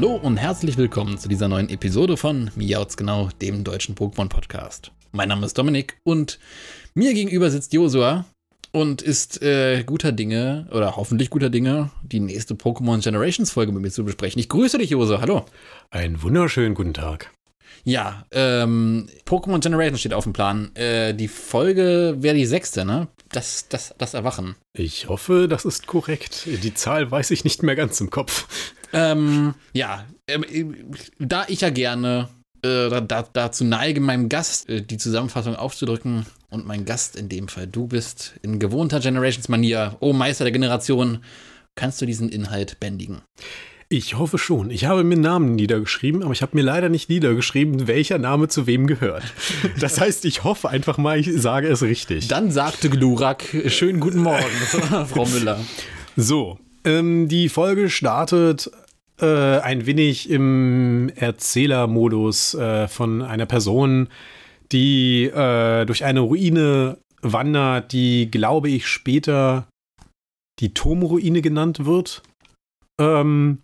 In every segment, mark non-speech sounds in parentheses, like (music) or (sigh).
Hallo und herzlich willkommen zu dieser neuen Episode von Miauts genau, dem deutschen Pokémon Podcast. Mein Name ist Dominik und mir gegenüber sitzt Josua und ist äh, guter Dinge oder hoffentlich guter Dinge, die nächste Pokémon Generations Folge mit mir zu besprechen. Ich grüße dich, Josua. Hallo. Einen wunderschönen guten Tag. Ja, ähm, Pokémon Generations steht auf dem Plan. Äh, die Folge wäre die sechste, ne? Das, das, das Erwachen. Ich hoffe, das ist korrekt. Die Zahl weiß ich nicht mehr ganz im Kopf. Ähm, ja, ähm, da ich ja gerne äh, da, dazu neige, meinem Gast äh, die Zusammenfassung aufzudrücken und mein Gast in dem Fall du bist, in gewohnter Generations-Manier, oh Meister der Generation, kannst du diesen Inhalt bändigen. Ich hoffe schon. Ich habe mir Namen niedergeschrieben, aber ich habe mir leider nicht niedergeschrieben, welcher Name zu wem gehört. (laughs) Das heißt, ich hoffe einfach mal, ich sage es richtig. Dann sagte Glurak, schönen guten Morgen, (laughs) Frau Müller. So, ähm, die Folge startet äh, ein wenig im Erzählermodus äh, von einer Person, die äh, durch eine Ruine wandert, die, glaube ich, später die Turmruine genannt wird. Ähm,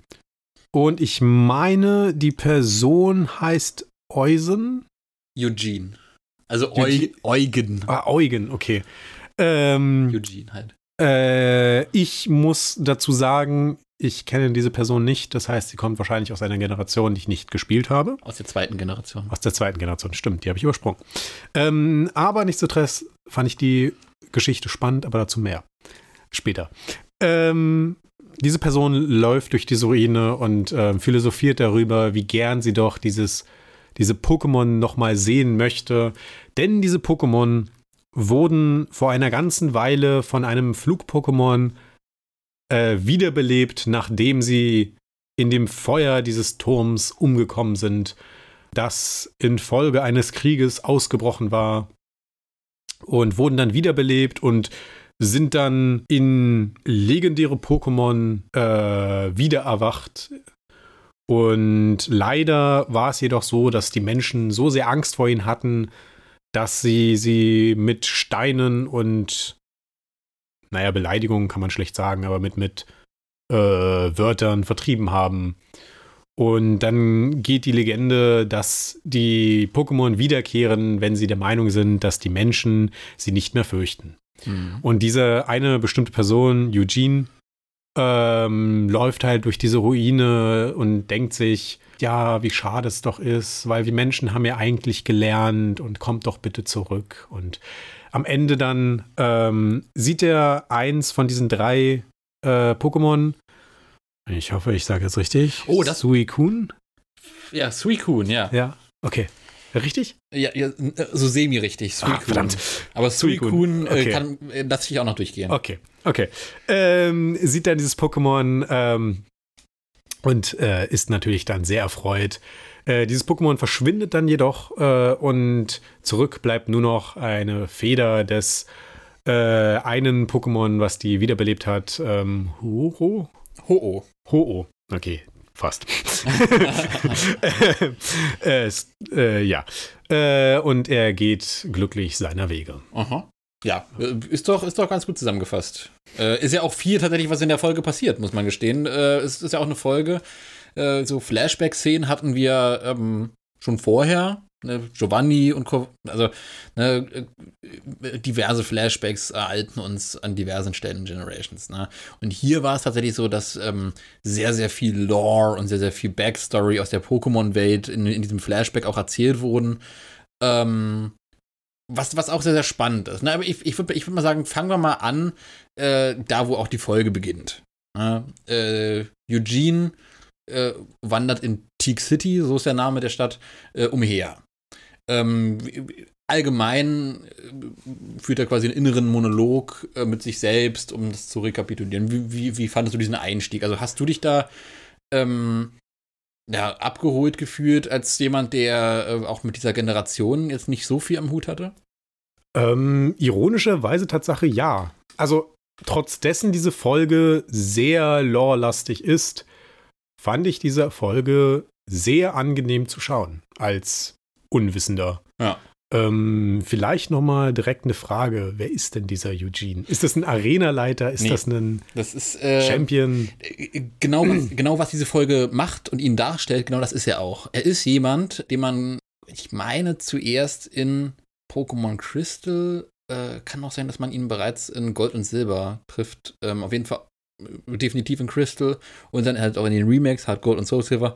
und ich meine, die Person heißt Eusen. Eugene. Also Eugene. Eugen. Ah, Eugen, okay. Ähm, Eugene halt. Äh, ich muss dazu sagen, ich kenne diese Person nicht. Das heißt, sie kommt wahrscheinlich aus einer Generation, die ich nicht gespielt habe. Aus der zweiten Generation. Aus der zweiten Generation, stimmt. Die habe ich übersprungen. Ähm, aber nichtsdestotrotz fand ich die Geschichte spannend, aber dazu mehr. Später. Ähm, diese Person läuft durch diese Ruine und äh, philosophiert darüber, wie gern sie doch dieses, diese Pokémon nochmal sehen möchte. Denn diese Pokémon wurden vor einer ganzen Weile von einem Flug-Pokémon äh, wiederbelebt, nachdem sie in dem Feuer dieses Turms umgekommen sind, das infolge eines Krieges ausgebrochen war und wurden dann wiederbelebt und sind dann in legendäre Pokémon äh, wiedererwacht. Und leider war es jedoch so, dass die Menschen so sehr Angst vor ihnen hatten, dass sie sie mit Steinen und, naja, Beleidigungen kann man schlecht sagen, aber mit, mit äh, Wörtern vertrieben haben. Und dann geht die Legende, dass die Pokémon wiederkehren, wenn sie der Meinung sind, dass die Menschen sie nicht mehr fürchten. Mhm. Und diese eine bestimmte Person, Eugene, ähm, läuft halt durch diese Ruine und denkt sich, ja, wie schade es doch ist, weil wir Menschen haben ja eigentlich gelernt und kommt doch bitte zurück. Und am Ende dann ähm, sieht er eins von diesen drei äh, Pokémon. Ich hoffe, ich sage jetzt richtig. Oh, das. Suicune? Ja, Suicune, ja. Ja, okay. Richtig? Ja, ja so semi-richtig. Ah, verdammt. Aber Suicune äh, okay. kann, äh, lass ich auch noch durchgehen. Okay, okay. Ähm, sieht dann dieses Pokémon ähm, und äh, ist natürlich dann sehr erfreut. Äh, dieses Pokémon verschwindet dann jedoch äh, und zurück bleibt nur noch eine Feder des äh, einen Pokémon, was die wiederbelebt hat. Ähm, Ho-Oh? Ho-Oh. Ho-Oh. Okay, Fast. (laughs) äh, äh, ja. Äh, und er geht glücklich seiner Wege. Aha. Ja, äh, ist doch, ist doch ganz gut zusammengefasst. Äh, ist ja auch viel tatsächlich, was in der Folge passiert, muss man gestehen. Äh, es ist ja auch eine Folge. so Flashback-Szenen hatten wir ähm, schon vorher ne, Giovanni und Co also ne, äh, diverse Flashbacks erhalten uns an diversen Stellen in Generations. Ne? Und hier war es tatsächlich so, dass ähm, sehr, sehr viel Lore und sehr, sehr viel Backstory aus der Pokémon-Welt in, in, diesem Flashback auch erzählt wurden. Ähm, was, was auch sehr, sehr spannend ist. Ne? Aber ich, ich würde ich würd mal sagen, fangen wir mal an, äh, da wo auch die Folge beginnt. Ne? Äh, Eugene äh, wandert in Teak City, so ist der Name der Stadt, äh, umher. Ähm, allgemein äh, führt er quasi einen inneren Monolog äh, mit sich selbst, um das zu rekapitulieren. Wie, wie, wie fandest du diesen Einstieg? Also hast du dich da ähm, ja, abgeholt gefühlt als jemand, der äh, auch mit dieser Generation jetzt nicht so viel am Hut hatte? Ähm, ironischerweise Tatsache ja. Also trotz dessen diese Folge sehr lore-lastig ist, fand ich diese Folge sehr angenehm zu schauen als Unwissender. Ja. Ähm, vielleicht noch mal direkt eine Frage. Wer ist denn dieser Eugene? Ist das ein Arenaleiter? Ist Nee, das ein Das ist äh, Champion? genau, was, genau, was diese Folge macht und ihn darstellt, genau das ist er auch. Er ist jemand, den man, ich meine, zuerst in Pokémon Crystal, äh, kann auch sein, dass man ihn bereits in Gold und Silber trifft. Ähm, auf jeden Fall definitiv in Crystal und dann halt auch in den Remakes, halt Gold und Soul Silver.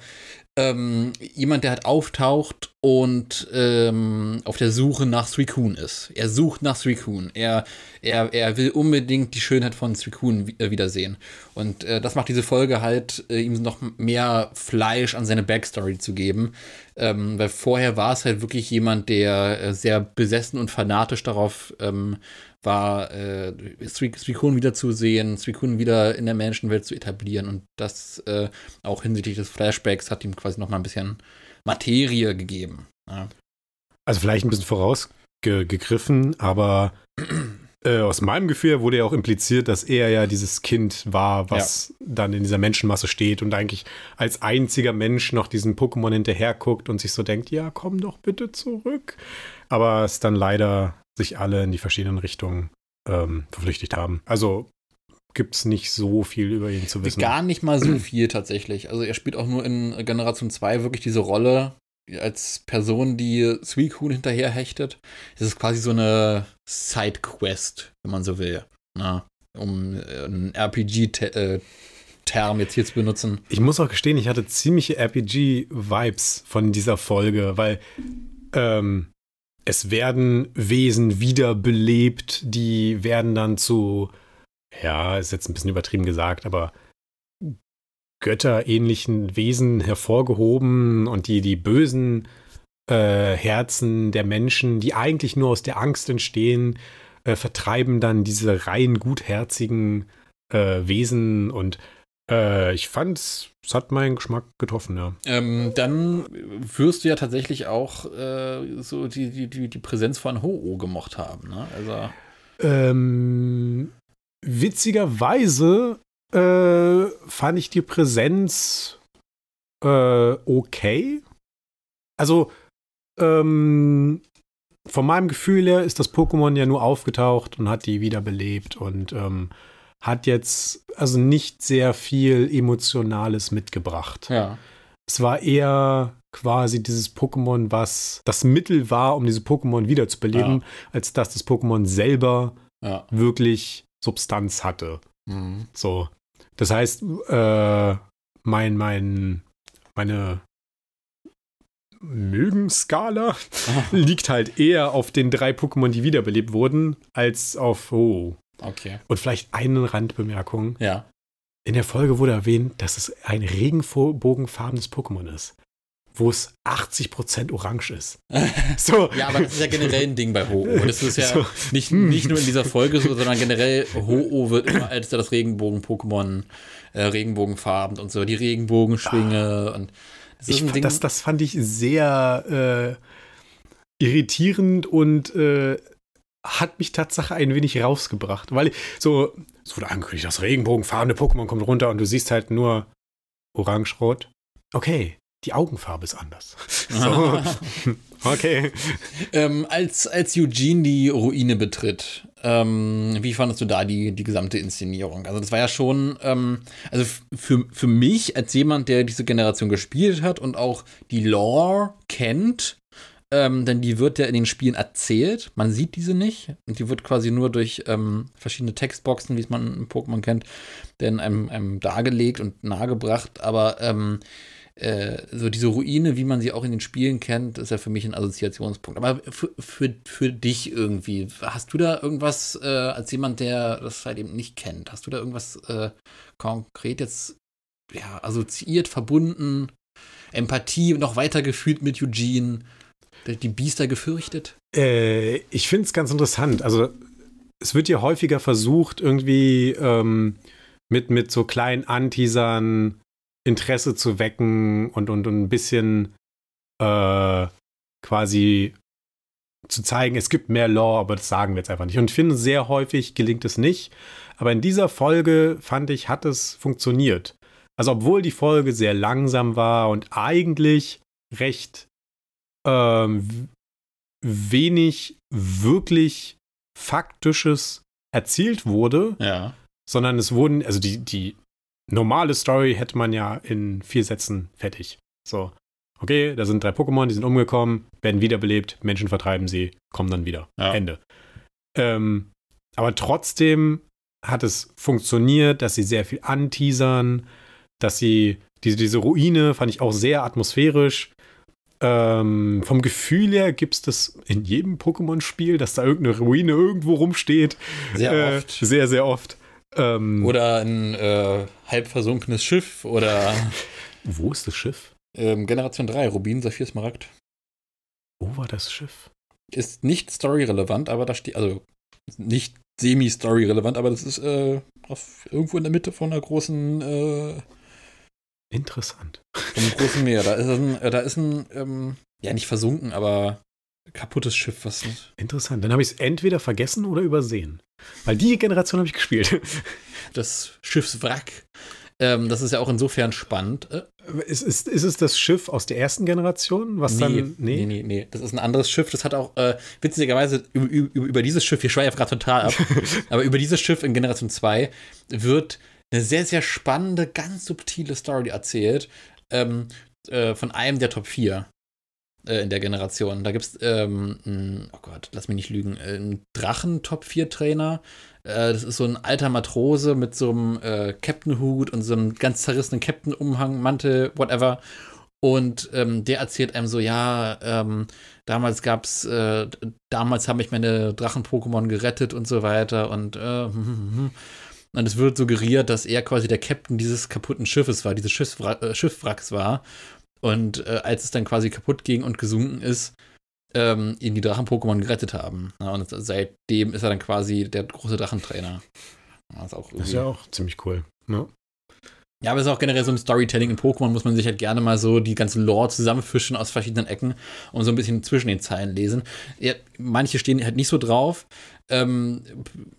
Ähm, jemand, der halt auftaucht und ähm, auf der Suche nach Suicune ist. Er sucht nach Suicune. Er, er, er will unbedingt die Schönheit von Suicune äh, wiedersehen. Und äh, das macht diese Folge halt, äh, ihm noch mehr Fleisch an seine Backstory zu geben. Ähm, weil vorher war es halt wirklich jemand, der äh, sehr besessen und fanatisch darauf ähm, war, äh, Suic- Suicune wiederzusehen, Suicune wieder in der Menschenwelt zu etablieren. Und das äh, auch hinsichtlich des Flashbacks hat ihm quasi noch mal ein bisschen Materie gegeben. Ja. Also vielleicht ein bisschen vorausgegriffen, aber äh, aus meinem Gefühl wurde ja auch impliziert, dass er ja dieses Kind war, was dann in dieser Menschenmasse steht und eigentlich als einziger Mensch noch diesen Pokémon hinterher guckt und sich so denkt, ja, komm doch bitte zurück. Aber es dann leider sich alle in die verschiedenen Richtungen ähm, verflüchtigt haben. Also gibt es nicht so viel über ihn zu wissen. Gar nicht mal so (clears throat) viel tatsächlich. Also er spielt auch nur in Generation 2 wirklich diese Rolle als Person, die Suicune hinterher hechtet. Es ist quasi so eine Sidequest, wenn man so will. Na, um äh, einen RPG-Term jetzt hier zu benutzen. Ich muss auch gestehen, ich hatte ziemliche RPG-Vibes von dieser Folge, weil ähm, es werden Wesen wiederbelebt, die werden dann zu, ja, ist jetzt ein bisschen übertrieben gesagt, aber götterähnlichen Wesen hervorgehoben und die, die bösen äh, Herzen der Menschen, die eigentlich nur aus der Angst entstehen, äh, vertreiben dann diese rein gutherzigen äh, Wesen. Und äh, ich fand, es hat meinen Geschmack getroffen, ja. Ähm, dann wirst du ja tatsächlich auch äh, so die, die, die, die Präsenz von Ho-Oh gemocht haben. Ne? Also, Ähm, witzigerweise äh, fand ich die Präsenz äh, okay. Also, ähm, von meinem Gefühl her ist das Pokémon ja nur aufgetaucht und hat die wiederbelebt und ähm, hat jetzt also nicht sehr viel Emotionales mitgebracht. ja. Es war eher quasi dieses Pokémon, was das Mittel war, um diese Pokémon wiederzubeleben, als dass das Pokémon selber Ja. wirklich Substanz hatte. Mhm. So. Das heißt, äh, mein, mein, meine Mögenskala (laughs) liegt halt eher auf den drei Pokémon, die wiederbelebt wurden, als auf Oh. Okay. Und vielleicht eine Randbemerkung. Ja. In der Folge wurde erwähnt, dass es ein regenbogenfarbenes Pokémon ist, wo es 80% orange ist. (laughs) So. Ja, aber das ist ja generell ein Ding bei Ho-Oh. Das ist ja (laughs) So. nicht, nicht nur in dieser Folge so, sondern generell Ho-Oh wird immer als das Regenbogen-Pokémon, äh, Regenbogenfarben und so, die Regenbogenschwinge und das Ich fand, das, das fand ich sehr äh, irritierend und äh, hat mich Tatsache ein wenig rausgebracht, weil so, es wurde angekündigt, das regenbogenfarbene Pokémon kommt runter und du siehst halt nur orange-rot. Okay, die Augenfarbe ist anders. (laughs) So, (laughs) okay. ähm, als, als Eugene die Ruine betritt, ähm, wie fandest du da die, die gesamte Inszenierung? Also das war ja schon, ähm, also für, für mich als jemand, der diese Generation gespielt hat und auch die Lore kennt, ähm, denn die wird ja in den Spielen erzählt, man sieht diese nicht und die wird quasi nur durch ähm, verschiedene Textboxen, wie es man im Pokémon kennt, denn einem, einem dargelegt und nahegebracht, aber ähm, äh, so diese Ruine, wie man sie auch in den Spielen kennt, ist ja für mich ein Assoziationspunkt. Aber für, für, für dich irgendwie, hast du da irgendwas äh, als jemand, der das halt eben nicht kennt, hast du da irgendwas äh, konkret jetzt ja, assoziiert, verbunden, Empathie noch weiter gefühlt mit Eugene? Die Biester gefürchtet? Äh, ich finde es ganz interessant. Also, es wird ja häufiger versucht, irgendwie ähm, mit, mit so kleinen Anteasern Interesse zu wecken und, und, und ein bisschen äh, quasi zu zeigen, es gibt mehr Lore, aber das sagen wir jetzt einfach nicht. Und ich finde, sehr häufig gelingt es nicht. Aber in dieser Folge fand ich, hat es funktioniert. Also, obwohl die Folge sehr langsam war und eigentlich recht ähm, wenig wirklich Faktisches erzählt wurde, Ja. sondern es wurden, also die, die normale Story hätte man ja in vier Sätzen fertig. So, okay, da sind drei Pokémon, die sind umgekommen, werden wiederbelebt, Menschen vertreiben sie, kommen dann wieder. Ja. Ende. Ähm, aber trotzdem hat es funktioniert, dass sie sehr viel anteasern, dass sie diese, diese Ruine fand ich auch sehr atmosphärisch. Ähm, vom Gefühl her gibt es das in jedem Pokémon-Spiel, dass da irgendeine Ruine irgendwo rumsteht. Sehr Äh, oft. Sehr, sehr oft. Ähm, Oder ein äh, halb versunkenes Schiff oder (laughs) wo ist das Schiff? ähm, Generation 3, Rubin, Saphir, Smaragd. Wo war das Schiff? Ist nicht story-relevant, aber da steht, also nicht semi-story-relevant, aber das ist äh, auf, irgendwo in der Mitte von einer großen, äh, Interessant. einem großen Meer. Da ist ein, äh, da ist ein ähm, ja nicht versunken, aber kaputtes Schiff, was Interessant. Dann habe ich es entweder vergessen oder übersehen. Weil die Generation habe ich gespielt. (laughs) das Schiffswrack. Ähm, das ist ja auch insofern spannend. Äh, Ist, ist, ist es das Schiff aus der ersten Generation? Was nee, dann. nee, nee, nee. Das ist ein anderes Schiff. Das hat auch, äh, witzigerweise, über, über, über dieses Schiff, wir schweifen gerade total ab, (laughs) aber über dieses Schiff in Generation 2 wird eine sehr, sehr spannende, ganz subtile Story erzählt ähm, äh, von einem der Top 4 äh, in der Generation. Da gibt es, ähm, oh Gott, lass mich nicht lügen, äh, einen Drachen-Top-4-Trainer. Äh, das ist so ein alter Matrose mit so einem äh, Captain-Hut und so einem ganz zerrissenen Captain-Umhang, Mantel, whatever. Und ähm, der erzählt einem so, ja, ähm, damals gab's, äh, damals haben mich meine Drachen-Pokémon gerettet und so weiter und äh, (laughs) hm, hm, hm. Und es wird suggeriert, dass er quasi der Captain dieses kaputten Schiffes war, dieses Schiffswrack, äh, Schiffwracks war. Und äh, als es dann quasi kaputt ging und gesunken ist, ähm, ihn die Drachen-Pokémon gerettet haben. Ja, und seitdem ist er dann quasi der große Drachentrainer. Ja, ist Das ist ja auch ziemlich cool. Ne? ja, aber es ist auch generell so im Storytelling in Pokémon, muss man sich halt gerne mal so die ganze Lore zusammenfischen aus verschiedenen Ecken und so ein bisschen zwischen den Zeilen lesen. Ja, manche stehen halt nicht so drauf. Ähm,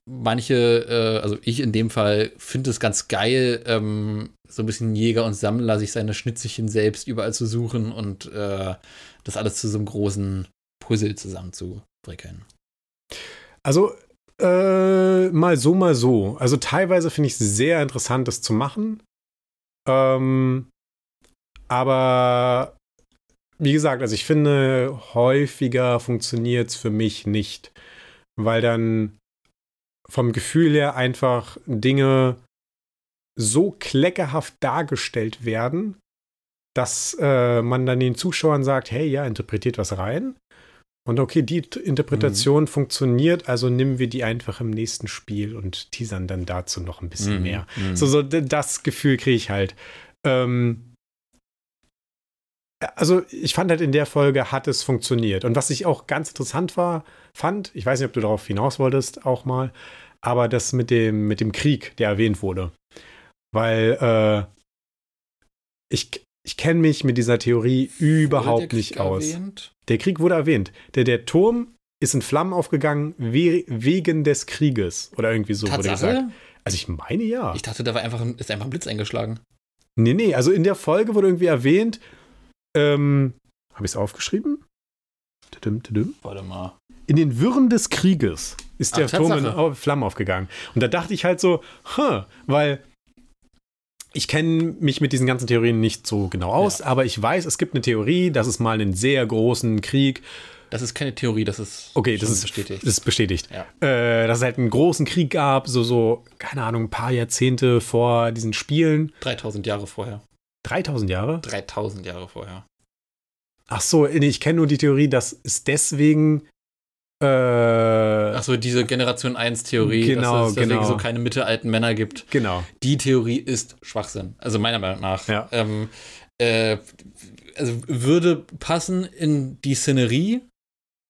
manche, äh, also ich in dem Fall, finde es ganz geil, ähm, so ein bisschen Jäger und Sammler, sich seine Schnitzelchen selbst überall zu suchen und äh, das alles zu so einem großen Puzzle zusammenzufrickeln. Also, äh, mal so, mal so. Also, teilweise finde ich es sehr interessant, das zu machen. Ähm, aber wie gesagt, also ich finde, häufiger funktioniert es für mich nicht, weil dann vom Gefühl her einfach Dinge so kleckerhaft dargestellt werden, dass äh, man dann den Zuschauern sagt, hey, ja, interpretiert was rein. Und okay, die Interpretation funktioniert, also nehmen wir die einfach im nächsten Spiel und teasern dann dazu noch ein bisschen Mhm, mehr. mhm. So, so das Gefühl kriege ich halt. Ähm, also ich fand halt in der Folge hat es funktioniert. Und was ich auch ganz interessant war, fand, ich weiß nicht, ob du darauf hinaus wolltest, auch mal, aber das mit dem, mit dem Krieg, der erwähnt wurde. Weil äh, ich, ich kenne mich mit dieser Theorie überhaupt nicht aus. erwähnt? Der Krieg wurde erwähnt. Der, der Turm ist in Flammen aufgegangen we wegen des Krieges. Oder irgendwie so wurde gesagt. Tatsache? Also ich meine ja. Ich dachte, da war einfach, ein- ist einfach ein Blitz eingeschlagen. Nee, nee, also in der Folge wurde irgendwie erwähnt, ähm, habe ich es aufgeschrieben? Tudum, tudum. Warte mal. In den Wirren des Krieges ist der Ach, Turm in Flammen aufgegangen. Und da dachte ich halt so, huh, weil ich kenne mich mit diesen ganzen Theorien nicht so genau aus, aber ich weiß, es gibt eine Theorie, dass es mal einen sehr großen Krieg Das ist keine Theorie, das ist Okay, das ist bestätigt. Das ist bestätigt. Ja. Äh, dass es halt einen großen Krieg gab, so, so, keine Ahnung, ein paar Jahrzehnte vor diesen Spielen. 3000 Jahre vorher. 3000 Jahre? 3000 Jahre vorher. Ach so, nee, ich kenne nur die Theorie, dass es deswegen. Äh, Achso, diese Generation 1 Theorie, Genau, dass es genau. so keine mittelalten Männer gibt. genau. Die Theorie ist Schwachsinn. Also meiner Meinung nach. Ja. Ähm, äh, also würde passen in die Szenerie.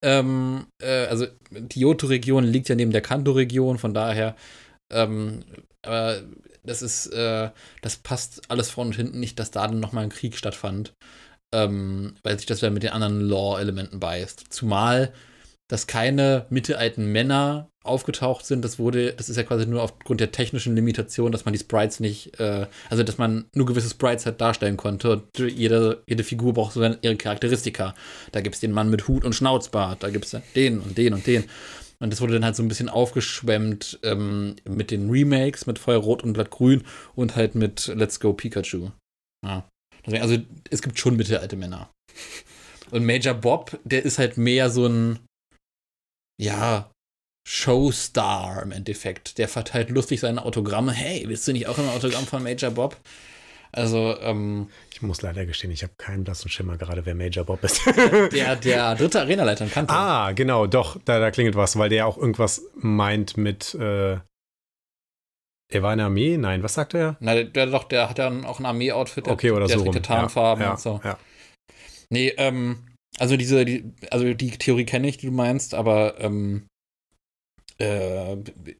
Ähm, äh, also die Johto-Region liegt ja neben der Kanto-Region, von daher, ähm, aber das ist, äh, das passt alles vorne und hinten nicht, dass da dann nochmal ein Krieg stattfand. Ähm, weil sich das ja mit den anderen Lore-Elementen beißt. Zumal dass keine mittelalten Männer aufgetaucht sind. Das wurde, das ist ja quasi nur aufgrund der technischen Limitation, dass man die Sprites nicht, äh, also dass man nur gewisse Sprites halt darstellen konnte. Und jede, jede Figur braucht so ihre Charakteristika. Da gibt es den Mann mit Hut und Schnauzbart, da gibt es den und den und den. Und das wurde dann halt so ein bisschen aufgeschwemmt ähm, mit den Remakes, mit Feuerrot und Blattgrün und halt mit Let's Go Pikachu. Ja. Also es gibt schon mittelalte Männer. Und Major Bob, der ist halt mehr so ein, ja, Showstar im Endeffekt. Der verteilt lustig seine Autogramme. Hey, willst du nicht auch ein Autogramm von Major Bob? Also, ähm, Ich muss leider gestehen, ich habe keinen blassen Schimmer gerade, wer Major Bob ist. (laughs) der, der dritte Arenaleiter in Kanto. ah, genau, doch, da, da klingelt was, weil der auch irgendwas meint mit, äh, er war in der Armee? Nein, was sagt er? Na, der, doch, der hat ja auch ein Armee-Outfit. Okay, oder der so rum. Tarnfarben ja, und so. Ja. Nee, ähm, also diese, die, also die Theorie kenne ich, die du meinst, aber ähm, äh,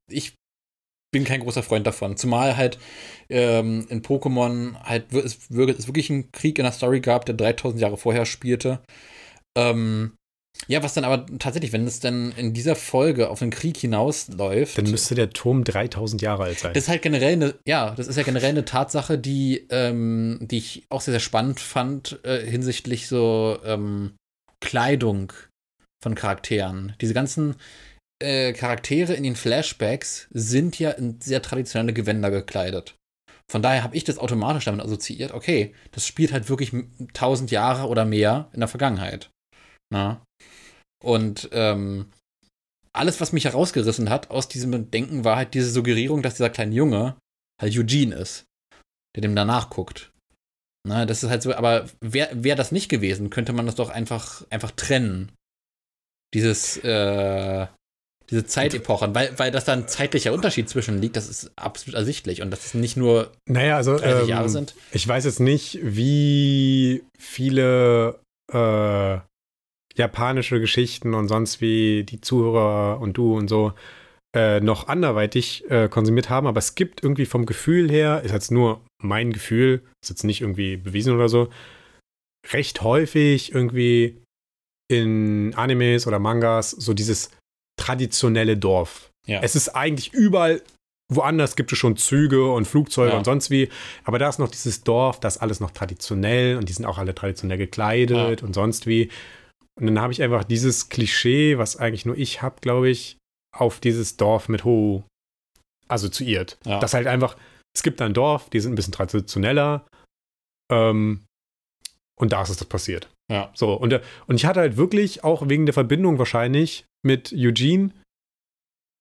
ich bin kein großer Freund davon. Zumal halt ähm, in Pokémon halt es, es wirklich einen Krieg in der Story gab, der 3000 Jahre vorher spielte. Ähm, ja, was dann aber tatsächlich, wenn es dann in dieser Folge auf einen Krieg hinausläuft. Dann müsste der Turm 3000 Jahre alt sein. Das ist halt generell eine, ja, das ist ja generell eine Tatsache, die, ähm, die ich auch sehr, sehr spannend fand äh, hinsichtlich so ähm, Kleidung von Charakteren. Diese ganzen äh, Charaktere in den Flashbacks sind ja in sehr traditionelle Gewänder gekleidet. Von daher habe ich das automatisch damit assoziiert, okay, das spielt halt wirklich 1000 Jahre oder mehr in der Vergangenheit. Na? Und ähm, alles, was mich herausgerissen hat aus diesem Denken, war halt diese Suggerierung, dass dieser kleine Junge halt Eugene ist, der dem danach guckt. Na, das ist halt so, aber wäre wär das nicht gewesen, könnte man das doch einfach, einfach trennen. Dieses, äh, diese Zeitepochen, weil, weil das da ein zeitlicher Unterschied zwischen liegt, das ist absolut ersichtlich und dass es nicht nur Naja, also 30 ähm, Jahre sind. ich weiß jetzt nicht, wie viele äh, japanische Geschichten und sonst wie die Zuhörer und du und so äh, noch anderweitig äh, konsumiert haben, aber es gibt irgendwie vom Gefühl her, ist jetzt nur mein Gefühl, ist jetzt nicht irgendwie bewiesen oder so, recht häufig irgendwie in Animes oder Mangas so dieses traditionelle Dorf. Ja. Es ist eigentlich überall woanders gibt es schon Züge und Flugzeuge Ja. und sonst wie, aber da ist noch dieses Dorf, das ist alles noch traditionell und die sind auch alle traditionell gekleidet und sonst wie. Und dann habe ich einfach dieses Klischee, was eigentlich nur ich habe, glaube ich, auf dieses Dorf mit Ho assoziiert. Ja. Das halt einfach, es gibt ein Dorf, die sind ein bisschen traditioneller ähm, und da ist es das passiert. Ja. So, und, äh, und ich hatte halt wirklich auch wegen der Verbindung wahrscheinlich mit Eugene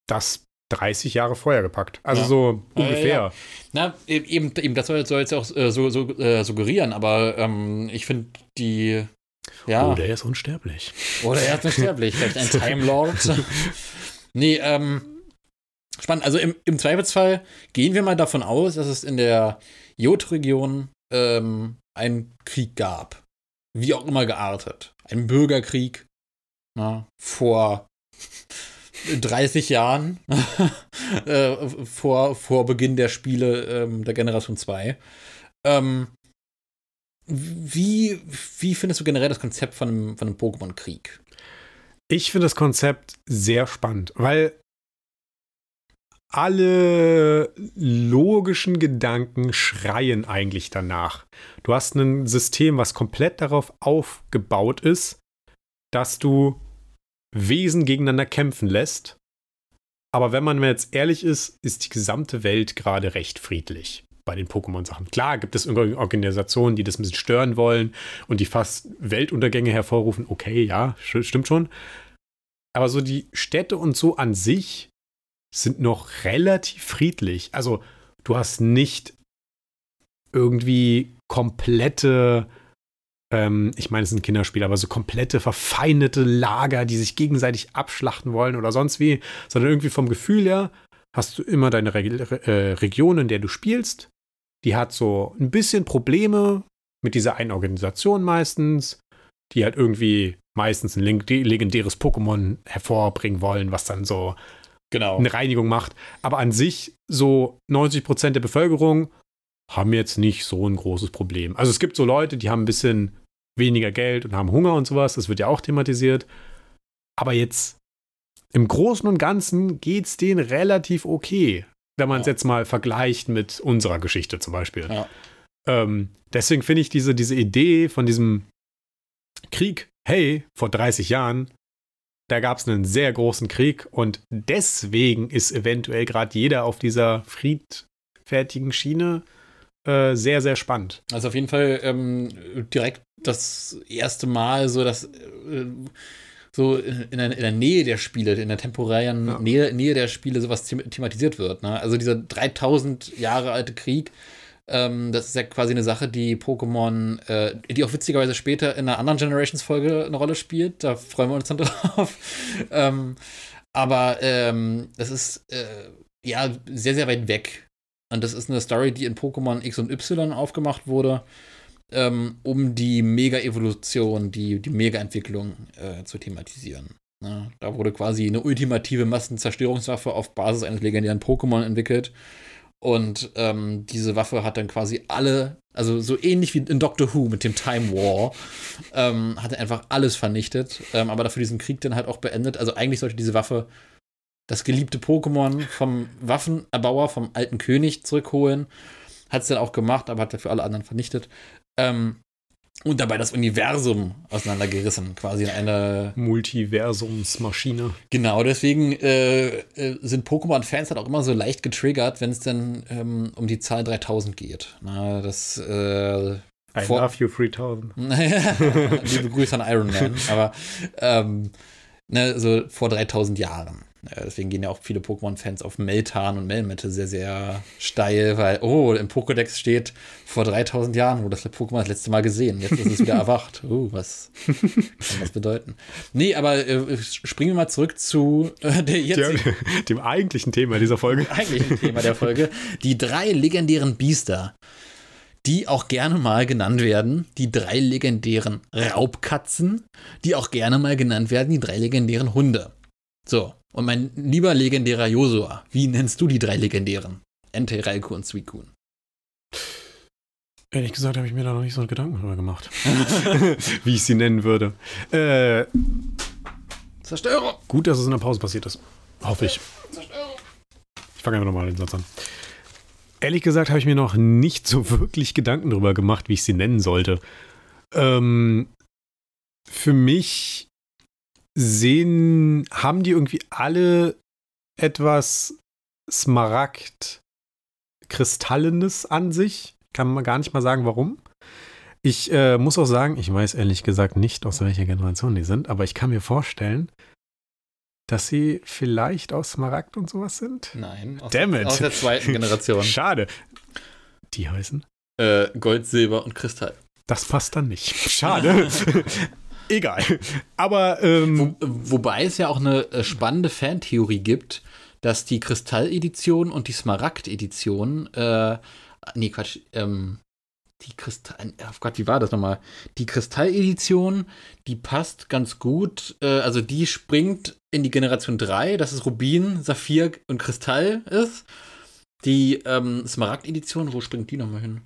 das 30 Jahre vorher gepackt. Also Ja. so ungefähr. ja. Na, e- eben, eben das soll, jetzt auch äh, so, so äh, suggerieren, aber ähm, ich finde die. Ja. Oh, der ist unsterblich. Oder er ist unsterblich, vielleicht ein (laughs) Time Lord. nee, ähm, spannend. Also im, im Zweifelsfall gehen wir mal davon aus, dass es in der Jod-Region ähm, einen Krieg gab. Wie auch immer geartet. Ein Bürgerkrieg na, vor (laughs) 30 Jahren, (laughs) äh, vor, vor Beginn der Spiele ähm, der Generation 2. Ähm, wie, wie findest du generell das Konzept von von einem Pokémon-Krieg? Ich finde das Konzept sehr spannend, weil alle logischen Gedanken schreien eigentlich danach. Du hast ein System, was komplett darauf aufgebaut ist, dass du Wesen gegeneinander kämpfen lässt. Aber wenn man jetzt ehrlich ist, ist die gesamte Welt gerade recht friedlich bei den Pokémon-Sachen. Klar gibt es irgendwelche Organisationen, die das ein bisschen stören wollen und die fast Weltuntergänge hervorrufen. Okay, ja, st- stimmt schon. Aber so die Städte und so an sich sind noch relativ friedlich. Also du hast nicht irgendwie komplette, ähm, ich meine, es sind Kinderspiele, aber so komplette verfeindete Lager, die sich gegenseitig abschlachten wollen oder sonst wie, sondern irgendwie vom Gefühl her hast du immer deine Re äh, Region, in der du spielst. Die hat so ein bisschen Probleme mit dieser einen Organisation meistens, die halt irgendwie meistens ein legendäres Pokémon hervorbringen wollen, was dann so Genau. eine Reinigung macht. Aber an sich, so 90 Prozent der Bevölkerung haben jetzt nicht so ein großes Problem. Also es gibt so Leute, die haben ein bisschen weniger Geld und haben Hunger und sowas. Das wird ja auch thematisiert. Aber jetzt im Großen und Ganzen geht es denen relativ okay, wenn man es Ja. jetzt mal vergleicht mit unserer Geschichte zum Beispiel. Ja. Ähm, deswegen finde ich diese, diese Idee von diesem Krieg, hey, vor 30 Jahren, da gab es einen sehr großen Krieg und deswegen ist eventuell gerade jeder auf dieser friedfertigen Schiene äh, sehr, sehr spannend. Also auf jeden Fall ähm, direkt das erste Mal so, dass äh, so in der, in der Nähe der Spiele, in der temporären Ja. Nähe, Nähe der Spiele sowas them thematisiert wird. Ne? Also dieser 3000 Jahre alte Krieg, ähm, das ist ja quasi eine Sache, die Pokémon, äh, die auch witzigerweise später in einer anderen Generations-Folge eine Rolle spielt. Da freuen wir uns dann (laughs) drauf. ähm, aber ähm, das ist äh, ja sehr, sehr weit weg. Und das ist eine Story, die in Pokémon X und Y aufgemacht wurde, ähm, um die Mega-Evolution, die, die Mega-Entwicklung äh, zu thematisieren. Ja, da wurde quasi eine ultimative Massenzerstörungswaffe auf Basis eines legendären Pokémon entwickelt. Und ähm, diese Waffe hat dann quasi alle, also so ähnlich wie in Doctor Who mit dem Time War, ähm, hat einfach alles vernichtet, ähm, aber dafür diesen Krieg dann halt auch beendet. Also eigentlich sollte diese Waffe das geliebte Pokémon vom Waffenerbauer, vom alten König zurückholen. Hat es dann auch gemacht, aber hat dafür alle anderen vernichtet. Ähm, und dabei das Universum auseinandergerissen, quasi in eine. Multiversumsmaschine. Genau, deswegen äh, äh, sind Pokémon-Fans halt auch immer so leicht getriggert, wenn es dann ähm, um die Zahl 3000 geht. Na, das. Äh, I love you 3000. (laughs) Liebe Grüße an Iron Man. Aber ähm, ne, so vor 3000 Jahren. Äh, deswegen gehen ja auch viele Pokémon-Fans auf Meltan und Melmette sehr, sehr steil, weil, oh, im Pokédex steht vor 3000 Jahren, wo das Pokémon das letzte Mal gesehen. Jetzt ist es wieder (laughs) erwacht. Oh, was kann das bedeuten? Nee, aber äh, springen wir mal zurück zu äh, der jetzigen Dem, (laughs) dem eigentlichen Thema dieser Folge. eigentlichen Thema der Folge. Die drei legendären Biester, die auch gerne mal genannt werden, die drei legendären Raubkatzen, die auch gerne mal genannt werden, die drei legendären Hunde. So, und mein lieber legendärer Josua, wie nennst du die drei legendären? Entei, Raikou und Suicune. Ehrlich gesagt habe ich mir da noch nicht so Gedanken drüber gemacht, (laughs) (laughs) wie ich sie nennen würde. Äh, Zerstörer! gut, dass es in der Pause passiert ist. Hoffe ich. Ich fange einfach nochmal den Satz an. Ehrlich gesagt habe ich mir noch nicht so wirklich Gedanken darüber gemacht, wie ich sie nennen sollte. Ähm, für mich sehen, haben die irgendwie alle etwas Smaragd Kristallenes an sich. Kann man gar nicht mal sagen, warum. Ich äh, muss auch sagen, ich weiß ehrlich gesagt nicht, aus welcher Generation die sind, aber ich kann mir vorstellen, dass sie vielleicht aus Smaragd und sowas sind. Nein, aus, Damn it. aus der zweiten (laughs) Generation. Schade. Die heißen? äh, Gold, Silber und Kristall. Das passt dann nicht. (laughs) Schade. Egal. Aber ähm, Wo, wobei es ja auch eine äh, spannende Fantheorie gibt, dass die Kristall-Edition und die Smaragd-Edition, äh, nee, Quatsch, ähm, die Kristall, oh Gott, wie war das nochmal? Die Kristall-Edition, die passt ganz gut, äh, also die springt in die Generation 3, dass es Rubin, Saphir und Kristall ist. Die ähm, Smaragd-Edition, wo springt die nochmal hin?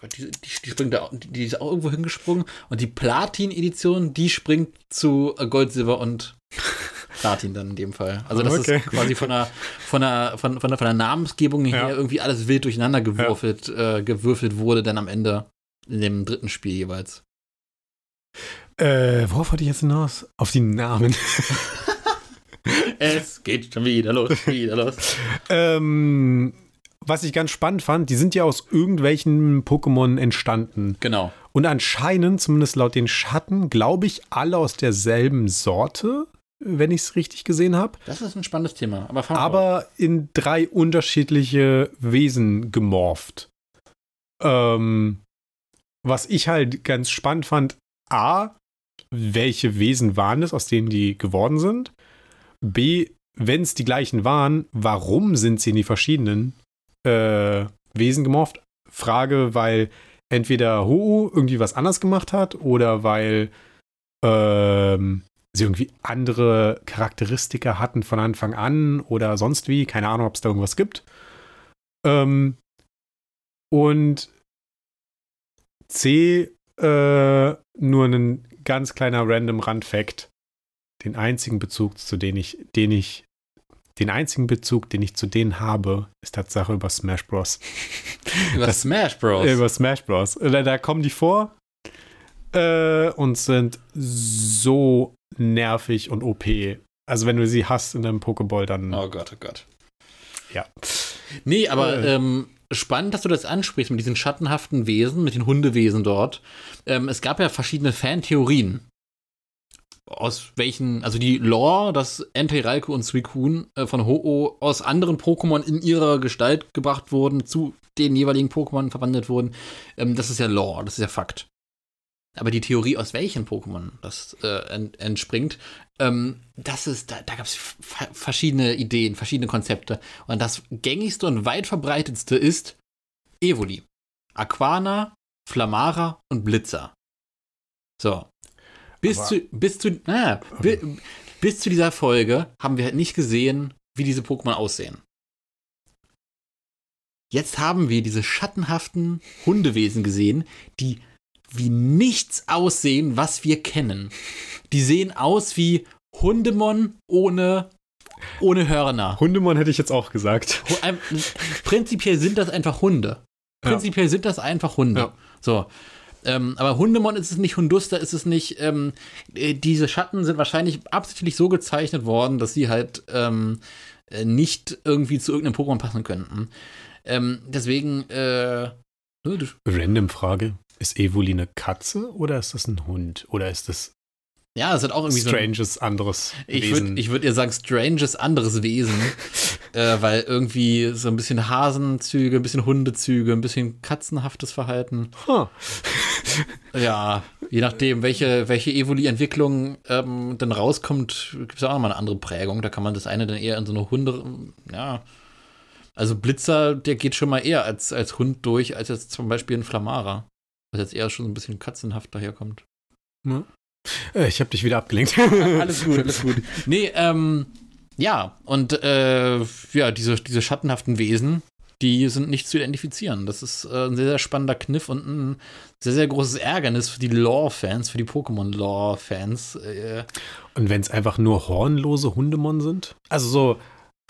Gott, Die, die, die springt da, die, die ist auch irgendwo hingesprungen. Und die Platin-Edition, die springt zu äh, Gold, Silber und (laughs) Platin dann in dem Fall. Also das Okay. ist quasi von der, von der, von, von der, von der Namensgebung her Ja. irgendwie alles wild durcheinander gewürfelt, äh, gewürfelt wurde dann am Ende in dem dritten Spiel jeweils. äh, worauf wollte ich jetzt hinaus? Auf die Namen. (laughs) Es geht schon wieder los, wieder los. (laughs) ähm, was ich ganz spannend fand, die sind ja aus irgendwelchen Pokémon entstanden. Genau. Und anscheinend, zumindest laut den Schatten, glaube ich, alle aus derselben Sorte, wenn ich es richtig gesehen habe. Das ist ein spannendes Thema. Aber, aber in drei unterschiedliche Wesen gemorpht. Ähm, was ich halt ganz spannend fand, A, welche Wesen waren es, aus denen die geworden sind? B, wenn es die gleichen waren, warum sind sie in die verschiedenen äh, Wesen gemorpht? Frage, weil entweder Ho irgendwie was anders gemacht hat oder weil ähm, sie irgendwie andere Charakteristika hatten von Anfang an oder sonst wie. Keine Ahnung, ob es da irgendwas gibt. Ähm, und C, äh, nur ein ganz kleiner random Randfact. Den einzigen Bezug, zu den ich, den ich, den einzigen Bezug, den ich zu denen habe, ist Tatsache über Smash Bros. (laughs) Über Das- Smash Bros. Über Smash Bros. Da, da kommen die vor äh, und sind so nervig und OP. Also wenn du sie hast in deinem Pokéball, dann Oh Gott, oh Gott. ja. Nee, aber Äh. ähm, spannend, dass du das ansprichst mit diesen schattenhaften Wesen, mit den Hundewesen dort. Ähm, es gab ja verschiedene Fantheorien. Aus welchen, also die Lore, dass Entei, Raikou und Suicune äh, von Ho-Oh aus anderen Pokémon in ihrer Gestalt gebracht wurden, zu den jeweiligen Pokémon verwandelt wurden, ähm, das ist ja Lore, das ist ja Fakt. Aber die Theorie, aus welchen Pokémon das äh, ent entspringt, ähm, das ist, da, da gab es verschiedene Ideen, verschiedene Konzepte. Und das gängigste und weit verbreitetste ist Evoli. Aquana, Flamara und Blitzer. So. Bis Aber- zu, bis zu, ah, bi, bis zu dieser Folge haben wir halt nicht gesehen, wie diese Pokémon aussehen. Jetzt haben wir diese schattenhaften Hundewesen gesehen, die wie nichts aussehen, was wir kennen. Die sehen aus wie Hundemon ohne, ohne Hörner. Hundemon hätte ich jetzt auch gesagt. Prinzipiell sind das einfach Hunde. Ja. Prinzipiell sind das einfach Hunde. Ja. So. Ähm, aber Hundemon ist es nicht, Hunduster ist es nicht. Ähm, äh, diese Schatten sind wahrscheinlich absichtlich so gezeichnet worden, dass sie halt ähm, äh, nicht irgendwie zu irgendeinem Pokémon passen könnten. Ähm, deswegen, äh, Random Frage. Ist Evoli eine Katze oder ist das ein Hund? Oder ist das ja, es hat auch irgendwie so. ein- stranges anderes Ich Wesen? würde ich würd ihr sagen, stranges anderes Wesen. (laughs) äh, weil irgendwie so ein bisschen Hasenzüge, ein bisschen Hundezüge, ein bisschen katzenhaftes Verhalten. Huh. (laughs) Ja, je nachdem, welche, welche Evoli-Entwicklung ähm, dann rauskommt, gibt es auch nochmal eine andere Prägung. Da kann man das eine dann eher in so eine Hunde. Ja. Also Blitzer, der geht schon mal eher als, als Hund durch, als jetzt zum Beispiel ein Flamara. Was jetzt eher schon so ein bisschen katzenhaft daherkommt. Äh, Ich habe dich wieder abgelenkt. (laughs) Alles gut, alles gut. Nee, ähm, ja, und äh, ja, diese, diese schattenhaften Wesen, die sind nicht zu identifizieren. Das ist äh, ein sehr, sehr spannender Kniff und ein sehr, sehr großes Ärgernis für die Lore-Fans, für die Pokémon-Lore-Fans. Äh, Und wenn es einfach nur hornlose Hundemon sind? Also so,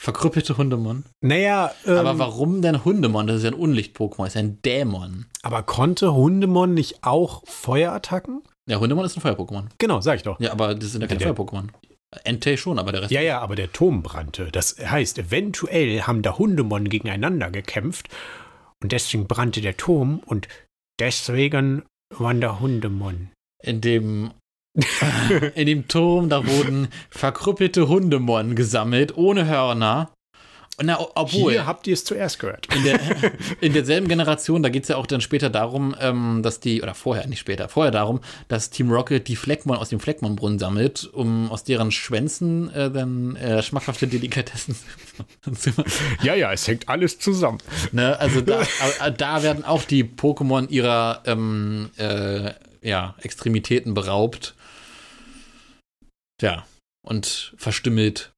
verkrüppelte Hundemon. naja, ähm, Aber warum denn Hundemon? Das ist ja ein Unlicht-Pokémon, das ist ja ein Dämon. aber konnte Hundemon nicht auch Feuerattacken? Ja, Hundemon ist ein Feuer-Pokémon. Genau, sag ich doch. Ja, aber das sind ja keine Feuer-Pokémon. Entei schon, aber der Rest. Ja, ja, aber der Turm brannte. Das heißt, eventuell haben da Hundemon gegeneinander gekämpft und deswegen brannte der Turm und deswegen waren da Hundemon. In dem (laughs) in dem Turm, da wurden verkrüppelte Hundemon gesammelt, ohne Hörner. Na, obwohl, Hier habt ihr es zuerst gehört. in, der, in derselben Generation, da geht es ja auch dann später darum, ähm, dass die, oder vorher, nicht später, vorher darum, dass Team Rocket die Fleckmon aus dem Fleckmon-Brunnen sammelt, um aus deren Schwänzen äh, dann äh, schmackhafte Delikatessen zu machen. Ja, ja, es hängt alles zusammen. Ne? Also da, äh, da werden auch die Pokémon ihrer ähm, äh, ja, Extremitäten beraubt. Ja, und verstümmelt.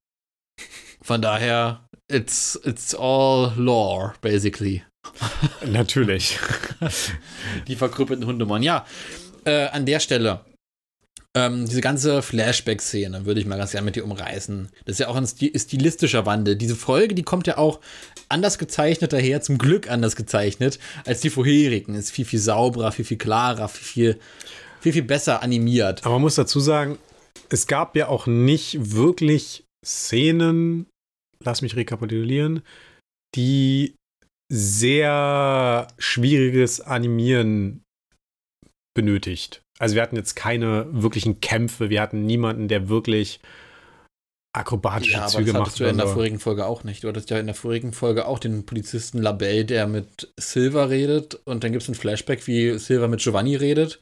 Von daher, it's, it's all lore, basically. Natürlich. (laughs) Die verkrüppelten Hundemon. Ja, äh, an der Stelle. Ähm, diese ganze Flashback-Szene würde ich mal ganz gerne mit dir umreißen. Das ist ja auch ein stil stilistischer Wandel. Diese Folge, die kommt ja auch anders gezeichnet daher, zum Glück anders gezeichnet, als die vorherigen. Ist viel, viel sauberer, viel, viel klarer, viel, viel, viel, viel besser animiert. Aber man muss dazu sagen, es gab ja auch nicht wirklich Szenen, lass mich rekapitulieren, die sehr schwieriges Animieren benötigt. Also wir hatten jetzt keine wirklichen Kämpfe, wir hatten niemanden, der wirklich akrobatische Ja, Züge das macht. hattest du ja in der so. vorigen Folge auch nicht. Du hattest ja in der vorigen Folge auch den Polizisten Labelle, der mit Silver redet und dann gibt es ein Flashback, wie Silver mit Giovanni redet.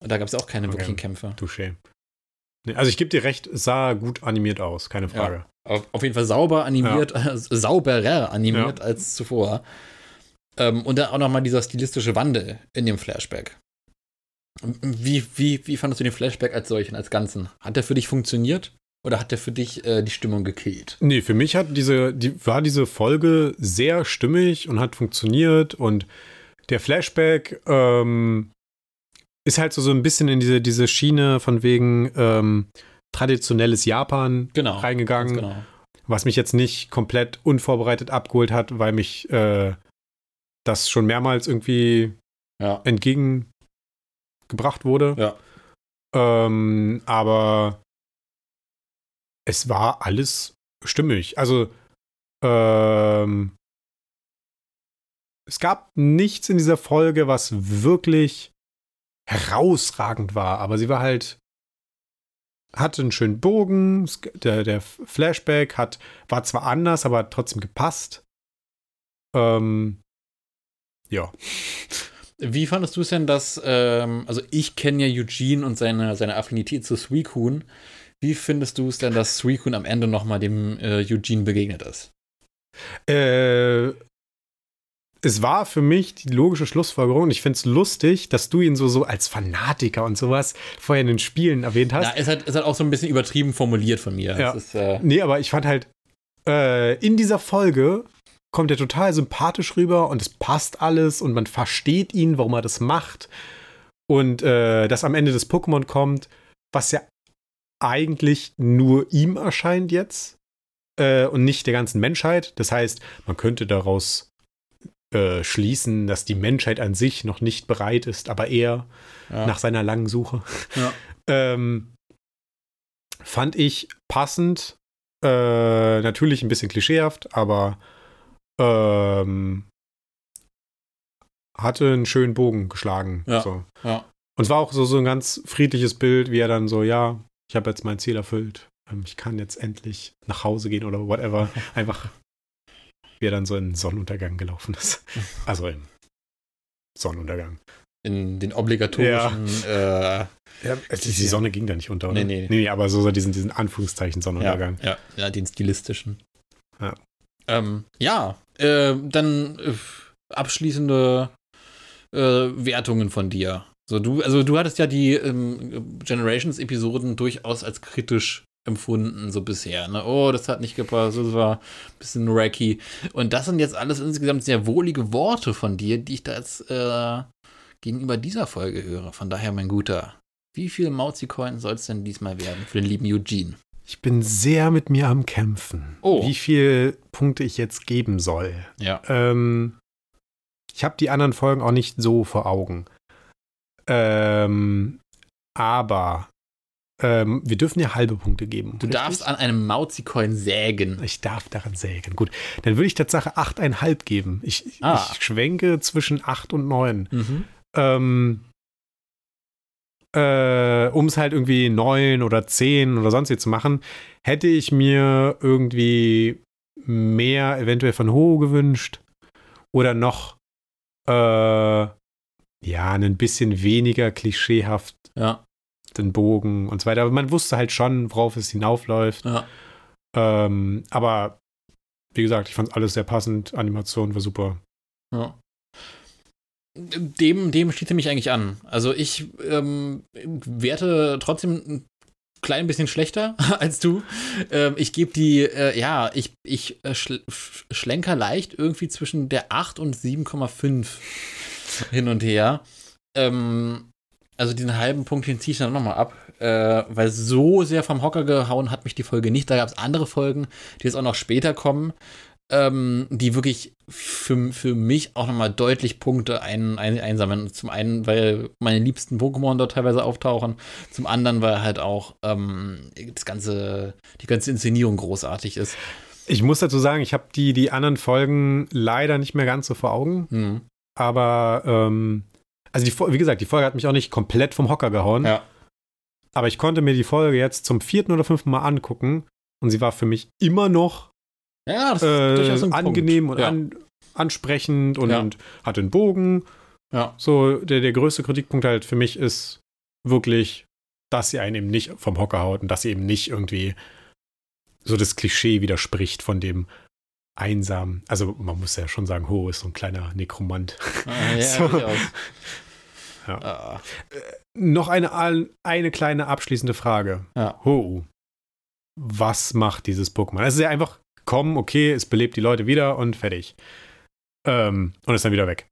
Und da gab es auch keine Okay. wirklichen Kämpfe. Touché. Nee, Also ich gebe dir recht, es sah gut animiert aus, keine Frage. Auf, auf jeden Fall sauber animiert, äh, (laughs) sauberer animiert als zuvor. Ähm, und dann auch nochmal dieser stilistische Wandel in dem Flashback. Wie, wie, wie fandest du den Flashback als solchen, als Ganzen? Hat der für dich funktioniert? Oder hat der für dich äh, die Stimmung gekillt? Nee, für mich hat diese, die, war diese Folge sehr stimmig und hat funktioniert und der Flashback ähm, ist halt so, so ein bisschen in diese, diese Schiene von wegen ähm, traditionelles Japan Genau, reingegangen, genau. was mich jetzt nicht komplett unvorbereitet abgeholt hat, weil mich äh, das schon mehrmals irgendwie Ja. entgegengebracht wurde. Ja. Ähm, aber es war alles stimmig. Also, ähm, es gab nichts in dieser Folge, was wirklich herausragend war, aber sie war halt, hatte einen schönen Bogen, der, der Flashback hat, war zwar anders, aber hat trotzdem gepasst. Ähm, ja. Wie fandest du es denn, dass, ähm, also ich kenne ja Eugene und seine, seine Affinität zu Suicune. Wie findest du es denn, dass Suicune am Ende nochmal dem äh, Eugene begegnet ist? Äh, es war für mich die logische Schlussfolgerung und ich finde es lustig, dass du ihn so, so als Fanatiker und sowas vorher in den Spielen erwähnt hast. Ja, ist halt, ist halt auch so ein bisschen übertrieben formuliert von mir. Ja. Es ist, äh, Nee, aber ich fand halt, äh, in dieser Folge kommt er total sympathisch rüber und es passt alles und man versteht ihn, warum er das macht. Und äh, dass am Ende das Pokémon kommt, was ja eigentlich nur ihm erscheint jetzt äh, und nicht der ganzen Menschheit. Das heißt, man könnte daraus äh, schließen, dass die Menschheit an sich noch nicht bereit ist, aber er ja. nach seiner langen Suche. Ja. (laughs) Ähm, fand ich passend. Äh, natürlich ein bisschen klischeehaft, aber ähm, hatte einen schönen Bogen geschlagen. Ja. So. ja. Und es war auch so, so ein ganz friedliches Bild, wie er dann so, ja, ich habe jetzt mein Ziel erfüllt. Ähm, Ich kann jetzt endlich nach Hause gehen oder whatever. (laughs) Einfach, wie er dann so in den Sonnenuntergang gelaufen ist. (laughs) Also im Sonnenuntergang. In den obligatorischen, äh, Ja, die, die Sonne ging da nicht unter, oder? Nee, nee. nee aber so, so diesen, diesen Anführungszeichen ja, Sonnenuntergang. ja, ja, den stilistischen. Ja. Ähm, ja, äh, dann äh, abschließende äh, Wertungen von dir. So, du, also du hattest ja die ähm, Generations-Episoden durchaus als kritisch empfunden, so bisher. Ne? Oh, das hat nicht gepasst, das war ein bisschen wacky. Und das sind jetzt alles insgesamt sehr wohlige Worte von dir, die ich da jetzt äh, gegenüber dieser Folge höre. Von daher, mein Guter, wie viel Mauzi-Coin soll es denn diesmal werden für den lieben Eugene? Ich bin sehr mit mir am Kämpfen, Oh. wie viel Punkte ich jetzt geben soll. Ja. Ähm, ich habe die anderen Folgen auch nicht so vor Augen. Ähm, aber ähm, wir dürfen ja halbe Punkte geben. Du richtig? darfst an einem Mauzi-Coin sägen. Ich darf daran sägen. Gut, dann würde ich Tatsache 8,5 geben. Ich, Ah. ich schwenke zwischen 8 und 9. Mhm. ähm, äh, um es halt irgendwie neun oder zehn oder sonst wie zu machen, hätte ich mir irgendwie mehr eventuell von Ho gewünscht oder noch äh, ja, ein bisschen weniger klischeehaft Ja, den Bogen und so weiter. Aber man wusste halt schon, worauf es hinaufläuft. ja. Ähm, aber wie gesagt, ich fand alles sehr passend. Animation war super. ja. Dem, dem schließt er mich eigentlich an. Also ich ähm, werte trotzdem ein klein bisschen schlechter (laughs) als du. Ähm, ich gebe die, äh, ja, ich, ich äh, schl sch- schlenker leicht irgendwie zwischen der 8 und 7,5 hin und her. Ähm, also diesen halben Punkt, den ziehe ich dann nochmal ab, äh, weil so sehr vom Hocker gehauen hat mich die Folge nicht. Da gab es andere Folgen, die jetzt auch noch später kommen, ähm, die wirklich für, für mich auch nochmal deutlich Punkte ein, ein, einsammeln. Zum einen, weil meine liebsten Pokémon dort teilweise auftauchen, zum anderen, weil halt auch ähm, das ganze, die ganze Inszenierung großartig ist. Ich muss dazu sagen, ich habe die, die anderen Folgen leider nicht mehr ganz so vor Augen. Hm. Aber, ähm, also die, wie gesagt, die Folge hat mich auch nicht komplett vom Hocker gehauen. Ja. Aber ich konnte mir die Folge jetzt zum vierten oder fünften Mal angucken und sie war für mich immer noch Ja, äh, angenehm Punkt. und ja. an, ansprechend und, Ja. und hatte einen Bogen. ja. So, der, der größte Kritikpunkt halt für mich ist wirklich, dass sie einen eben nicht vom Hocker haut und dass sie eben nicht irgendwie so das Klischee widerspricht von dem einsam. Also man muss ja schon sagen, Ho ist so ein kleiner Nekromant. Ah, ja, (laughs) So. Ja. Ah, Noch eine, eine kleine abschließende Frage. ja. Ho, was macht dieses Pokémon? Es ist ja einfach, komm, okay, es belebt die Leute wieder und fertig. Ähm, und ist dann wieder weg.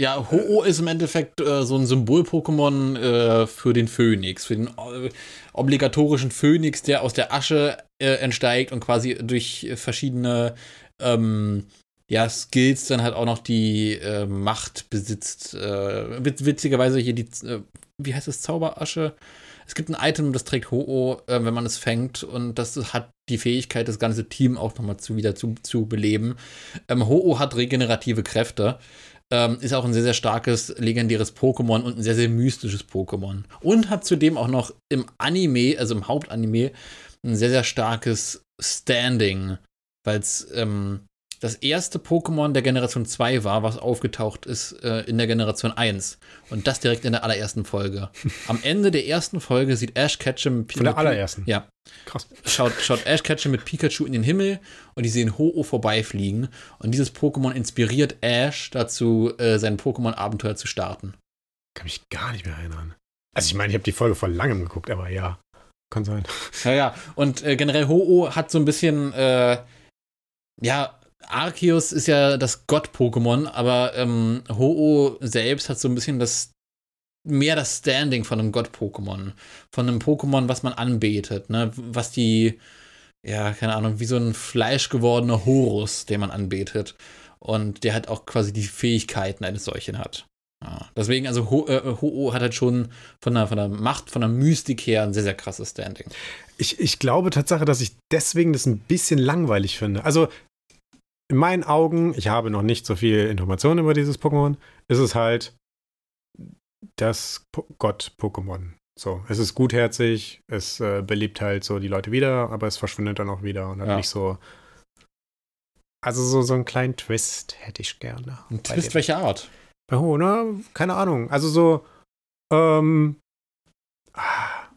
Ja, Ho-Oh ist im Endeffekt äh, so ein Symbol-Pokémon äh, für den Phönix, für den äh, obligatorischen Phönix, der aus der Asche äh, entsteigt und quasi durch verschiedene ähm, ja, Skills dann halt auch noch die äh, Macht besitzt. Witz witzigerweise hier die, wie heißt es, Zauberasche? Es gibt ein Item, das trägt Ho-Oh, wenn man es fängt und das hat die Fähigkeit, das ganze Team auch nochmal zu, wieder zu, zu beleben. Ähm, Ho-Oh hat regenerative Kräfte. Ähm, ist auch ein sehr, sehr starkes, legendäres Pokémon und ein sehr, sehr mystisches Pokémon. Und hat zudem auch noch im Anime, also im Hauptanime, ein sehr, sehr starkes Standing, weil es ähm, das erste Pokémon der Generation 2 war, was aufgetaucht ist äh, in der Generation 1. Und das direkt in der allerersten Folge. (laughs) Am Ende der ersten Folge sieht Ash Ketchum Von der allerersten. Ja, Krass. schaut, schaut Ash Ketchum mit Pikachu in den Himmel und die sehen Ho-Oh vorbeifliegen. Und dieses Pokémon inspiriert Ash dazu, äh, sein Pokémon-Abenteuer zu starten. Kann mich gar nicht mehr erinnern. Also ich meine, ich habe die Folge vor langem geguckt, aber ja, kann sein. Ja, ja. Und äh, generell Ho-Oh hat so ein bisschen, äh, ja, Arceus ist ja das Gott-Pokémon, aber ähm, Ho-Oh selbst hat so ein bisschen das mehr das Standing von einem Gott-Pokémon. Von einem Pokémon, was man anbetet, ne? Was die, ja, keine Ahnung, wie so ein fleischgewordener Horus, den man anbetet. Und der halt auch quasi die Fähigkeiten eines solchen hat. Ja, deswegen, also äh, Ho-Oh hat halt schon von der, von der Macht, von der Mystik her ein sehr, sehr krasses Standing. Ich, ich glaube Tatsache, dass ich deswegen das ein bisschen langweilig finde. Also in meinen Augen, ich habe noch nicht so viel Informationen über dieses Pokémon, ist es halt das Po- Gott-Pokémon. So, es ist gutherzig, es äh, belebt halt so die Leute wieder, aber es verschwindet dann auch wieder und hat Ja. nicht so. Also so, so einen kleinen Twist hätte ich gerne. Ein Twist dem. welcher Art? Bei Ho, ne? Keine Ahnung. Also so, ähm, ah,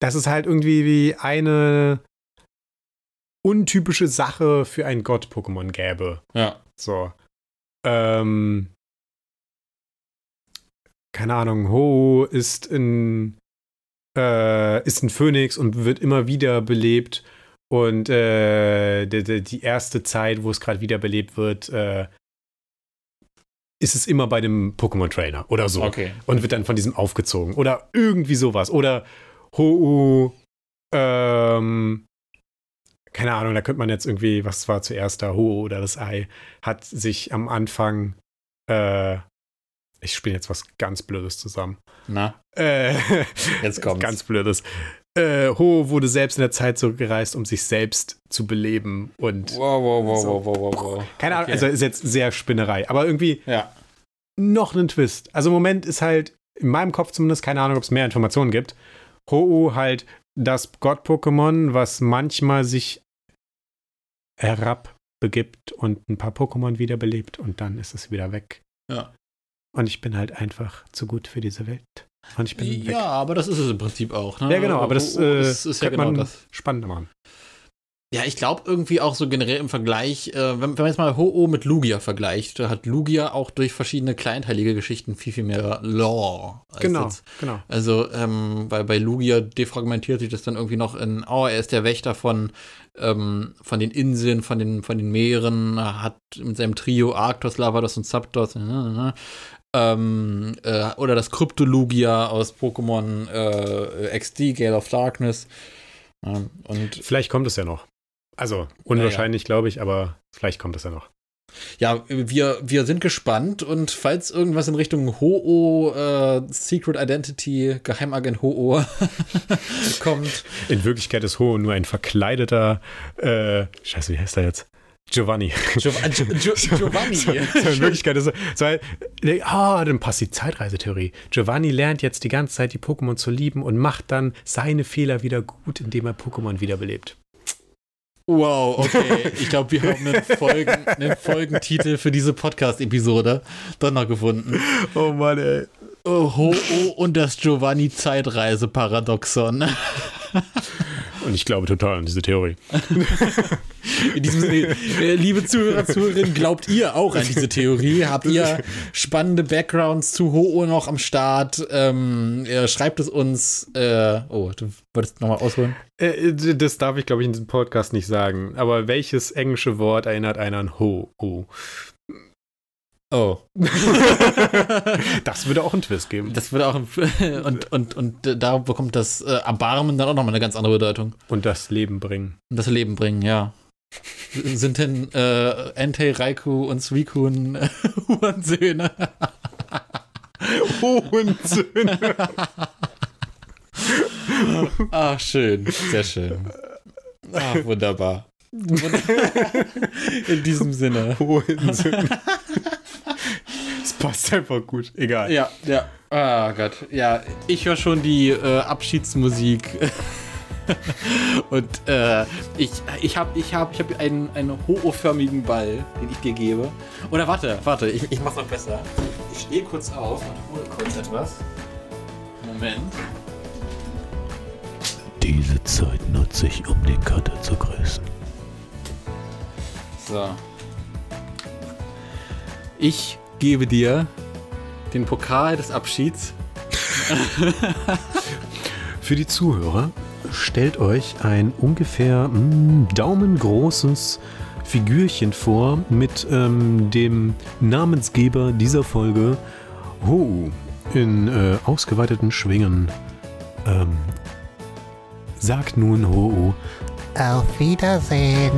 dass es halt irgendwie wie eine untypische Sache für ein Gott-Pokémon gäbe. Ja. So. Ähm, keine Ahnung, Ho ist ein, äh, ist ein Phönix und wird immer wieder belebt. Und äh, die, die, erste Zeit, wo es gerade wiederbelebt wird, äh, ist es immer bei dem Pokémon-Trainer oder so. Okay. Und wird dann von diesem aufgezogen. Oder irgendwie sowas. Oder Ho-Uh, ähm, keine Ahnung, da könnte man jetzt irgendwie, was war zuerst da, Ho oder das Ei, hat sich am Anfang, äh, ich spiele jetzt was ganz Blödes zusammen. Na, Äh, Jetzt (laughs) kommt's. Ganz Blödes. Äh, Ho wurde selbst in der Zeit zurückgereist, um sich selbst zu beleben und wow, wow, wow, So. wow, wow, wow, wow. keine Ahnung, Okay. also ist jetzt sehr Spinnerei, aber irgendwie Ja. noch einen Twist. Also im Moment ist halt in meinem Kopf zumindest keine Ahnung, ob es mehr Informationen gibt. Ho-Oh halt das Gott-Pokémon, was manchmal sich herabbegibt und ein paar Pokémon wiederbelebt und dann ist es wieder weg. Ja. Und ich bin halt einfach zu gut für diese Welt. Und ich bin weg. Ja, aber das ist es im Prinzip auch. Ne? Ja, genau, aber das, Oh, oh, äh, das ist ja genau man das. spannender machen. Ja, ich glaube irgendwie auch so generell im Vergleich, äh, wenn, wenn man jetzt mal Ho-Oh mit Lugia vergleicht, hat Lugia auch durch verschiedene kleinteilige Geschichten viel, viel mehr Lore. als Genau, jetzt genau. Also, ähm, weil bei Lugia defragmentiert sich das dann irgendwie noch in, oh, er ist der Wächter von, ähm, von den Inseln, von den, von den Meeren, hat mit seinem Trio Arctos, Lavados und Zapdos, äh, ähm, äh, oder das Kryptolugia aus Pokémon äh, XD, Gale of Darkness. Ja, und Vielleicht kommt es ja noch. Also unwahrscheinlich, glaube ich, aber vielleicht kommt es ja noch. Ja, wir, wir sind gespannt und falls irgendwas in Richtung Ho-Oh, äh, Secret Identity, Geheimagent Ho-Oh (laughs) kommt, In Wirklichkeit ist Ho nur ein verkleideter, äh, scheiße, wie heißt er jetzt? Giovanni. Giov Gio Gio (laughs) Giovanni. So, so in Wirklichkeit ist so, ah, dann passt die Zeitreisetheorie. Giovanni lernt jetzt die ganze Zeit die Pokémon zu lieben und macht dann seine Fehler wieder gut, indem er Pokémon wiederbelebt. Wow, okay. (laughs) Ich glaube, wir haben einen, Folgen, einen Folgentitel für diese Podcast-Episode dann noch gefunden. Oh Mann, ey. Oh, Ho-Oh und das Giovanni-Zeitreise-Paradoxon. (laughs) Und ich glaube total an diese Theorie. (laughs) In diesem Sinne, äh, liebe Zuhörer, Zuhörerinnen, glaubt ihr auch an diese Theorie? Habt ihr spannende Backgrounds zu Ho noch am Start? Ähm, äh, schreibt es uns. Äh, oh, du wolltest nochmal ausholen? Äh, das darf ich, glaube ich, in diesem Podcast nicht sagen. Aber welches englische Wort erinnert einen an Ho? Oh. (laughs) Das würde auch einen Twist geben. Das würde auch ein, (laughs) und, und, und da bekommt das äh, Erbarmen dann auch nochmal eine ganz andere Bedeutung. Und das Leben bringen. Und das Leben bringen, ja. Sind denn äh, Entei, Raiku und Suikun äh, (laughs) Hurensöhne? Hurensöhne. Ach, schön. Sehr schön. Ach, wunderbar. In diesem Sinne. Hurensöhne. Es passt einfach gut. Egal. Ja, ja. Ah oh Gott. Ja, ich höre schon die äh, Abschiedsmusik. (laughs) Und äh, ich, ich habe ich hab, ich hab einen, einen ho-förmigen Ball, den ich dir gebe. Oder warte, warte, ich, ich mach's noch besser. Ich stehe kurz auf und hole kurz etwas. Moment. Diese Zeit nutze ich, um den Cutter zu grüßen. So. Ich gebe dir den Pokal des Abschieds. (laughs) Für die Zuhörer, stellt euch ein ungefähr mh, daumengroßes Figürchen vor mit ähm, dem Namensgeber dieser Folge, Ho, in äh, ausgeweiteten Schwingen. Ähm, sagt nun Ho. Auf Wiedersehen.